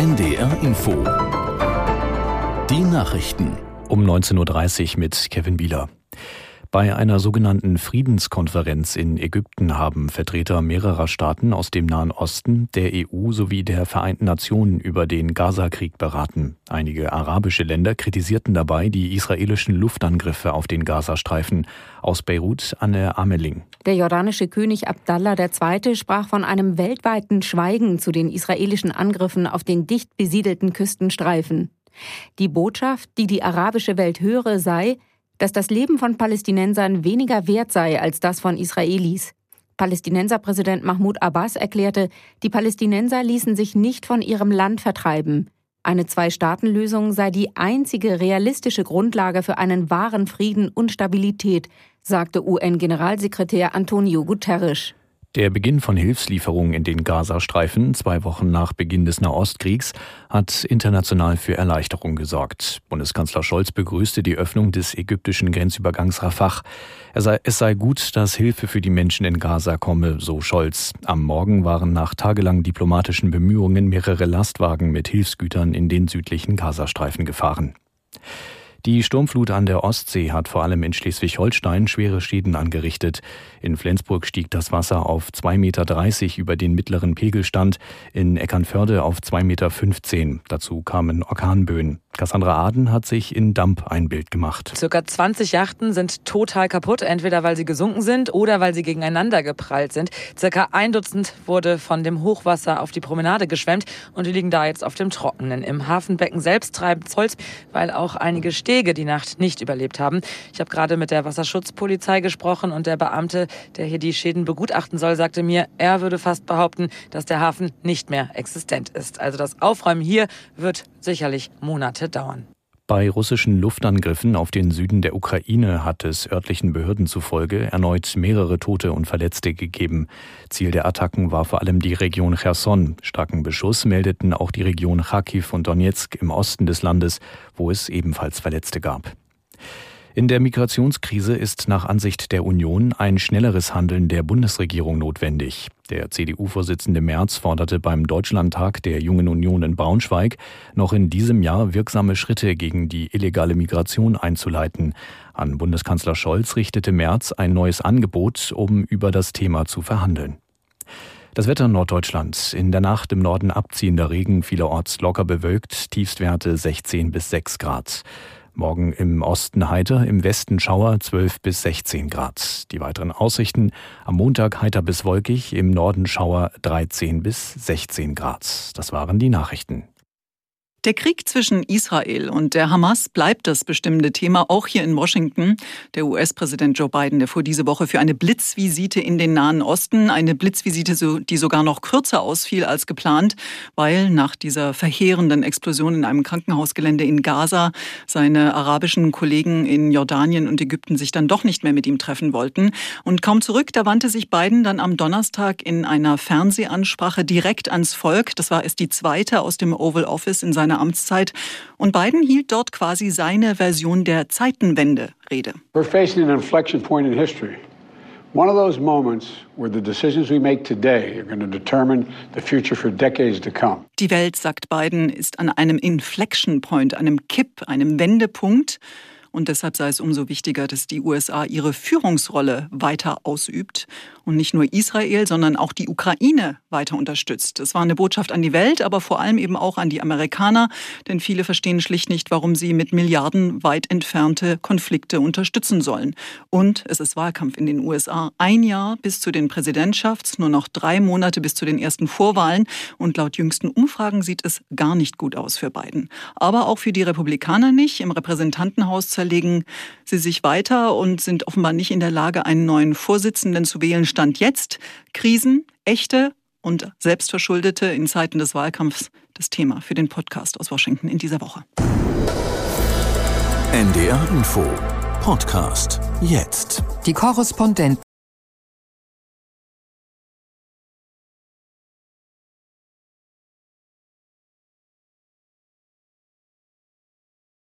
NDR Info. Die Nachrichten. Um 19.30 Uhr mit Kevin Bieler. Bei einer sogenannten Friedenskonferenz in Ägypten haben Vertreter mehrerer Staaten aus dem Nahen Osten, der EU sowie der Vereinten Nationen über den Gaza-Krieg beraten. Einige arabische Länder kritisierten dabei die israelischen Luftangriffe auf den Gazastreifen. Aus Beirut Anne Ameling. Der jordanische König Abdallah II. sprach von einem weltweiten Schweigen zu den israelischen Angriffen auf den dicht besiedelten Küstenstreifen. Die Botschaft, die die arabische Welt höre, sei, dass das Leben von Palästinensern weniger wert sei als das von Israelis. Palästinenserpräsident Mahmoud Abbas erklärte, die Palästinenser ließen sich nicht von ihrem Land vertreiben. Eine Zwei-Staaten-Lösung sei die einzige realistische Grundlage für einen wahren Frieden und Stabilität, sagte UN-Generalsekretär Antonio Guterres. Der Beginn von Hilfslieferungen in den Gazastreifen, zwei Wochen nach Beginn des Nahostkriegs, hat international für Erleichterung gesorgt. Bundeskanzler Scholz begrüßte die Öffnung des ägyptischen Grenzübergangs Rafah. Sei, es sei gut, dass Hilfe für die Menschen in Gaza komme, so Scholz. Am Morgen waren nach tagelang diplomatischen Bemühungen mehrere Lastwagen mit Hilfsgütern in den südlichen Gazastreifen gefahren. Die Sturmflut an der Ostsee hat vor allem in Schleswig-Holstein schwere Schäden angerichtet. In Flensburg stieg das Wasser auf 2,30 Meter über den mittleren Pegelstand, in Eckernförde auf 2,15 Meter. Dazu kamen Orkanböen. Cassandra Aden hat sich in Damp ein Bild gemacht. Circa 20 Yachten sind total kaputt, entweder weil sie gesunken sind oder weil sie gegeneinander geprallt sind. Circa ein Dutzend wurde von dem Hochwasser auf die Promenade geschwemmt und die liegen da jetzt auf dem Trockenen. Im Hafenbecken selbst treibt es Holz, weil auch einige Stege die Nacht nicht überlebt haben. Ich habe gerade mit der Wasserschutzpolizei gesprochen und der Beamte, der hier die Schäden begutachten soll, sagte mir, er würde fast behaupten, dass der Hafen nicht mehr existent ist. Also das Aufräumen hier wird sicherlich Monate dauern. Bei russischen Luftangriffen auf den Süden der Ukraine hat es örtlichen Behörden zufolge erneut mehrere Tote und Verletzte gegeben. Ziel der Attacken war vor allem die Region Cherson. Starken Beschuss meldeten auch die Region Kharkiv und Donetsk im Osten des Landes, wo es ebenfalls Verletzte gab. In der Migrationskrise ist nach Ansicht der Union ein schnelleres Handeln der Bundesregierung notwendig. Der CDU-Vorsitzende Merz forderte beim Deutschlandtag der Jungen Union in Braunschweig, noch in diesem Jahr wirksame Schritte gegen die illegale Migration einzuleiten. An Bundeskanzler Scholz richtete Merz ein neues Angebot, um über das Thema zu verhandeln. Das Wetter in Norddeutschland. In der Nacht im Norden abziehender Regen, vielerorts locker bewölkt, Tiefstwerte 16 bis 6 Grad. Morgen im Osten heiter, im Westen Schauer 12 bis 16 Grad. Die weiteren Aussichten am Montag heiter bis wolkig, im Norden Schauer 13 bis 16 Grad. Das waren die Nachrichten. Der Krieg zwischen Israel und der Hamas bleibt das bestimmende Thema, auch hier in Washington. Der US-Präsident Joe Biden, der fuhr diese Woche für eine Blitzvisite in den Nahen Osten, eine Blitzvisite, die sogar noch kürzer ausfiel als geplant, weil nach dieser verheerenden Explosion in einem Krankenhausgelände in Gaza seine arabischen Kollegen in Jordanien und Ägypten sich dann doch nicht mehr mit ihm treffen wollten. Und kaum zurück, da wandte sich Biden dann am Donnerstag in einer Fernsehansprache direkt ans Volk. Das war erst die zweite aus dem Oval Office in seiner seiner Amtszeit. Und Biden hielt dort quasi seine Version der Zeitenwende-Rede. We're facing an inflection point in history. One of those moments where the decisions we make today are going to determine the future for decades to come. Die Welt, sagt Biden, ist an einem Inflection Point, einem Kipp, einem Wendepunkt. Und deshalb sei es umso wichtiger, dass die USA ihre Führungsrolle weiter ausübt und nicht nur Israel, sondern auch die Ukraine weiter unterstützt. Das war eine Botschaft an die Welt, aber vor allem eben auch an die Amerikaner, denn viele verstehen schlicht nicht, warum sie mit Milliarden weit entfernte Konflikte unterstützen sollen. Und es ist Wahlkampf in den USA. Ein Jahr bis zu den Präsidentschafts, nur noch drei Monate bis zu den ersten Vorwahlen. Und laut jüngsten Umfragen sieht es gar nicht gut aus für Biden. Aber auch für die Republikaner nicht. Im Repräsentantenhaus zerlegen sie sich weiter und sind offenbar nicht in der Lage, einen neuen Vorsitzenden zu wählen. Stand jetzt Krisen, echte und selbstverschuldete in Zeiten des Wahlkampfs das Thema für den Podcast aus Washington in dieser Woche. NDR Info Podcast jetzt. Die Korrespondenten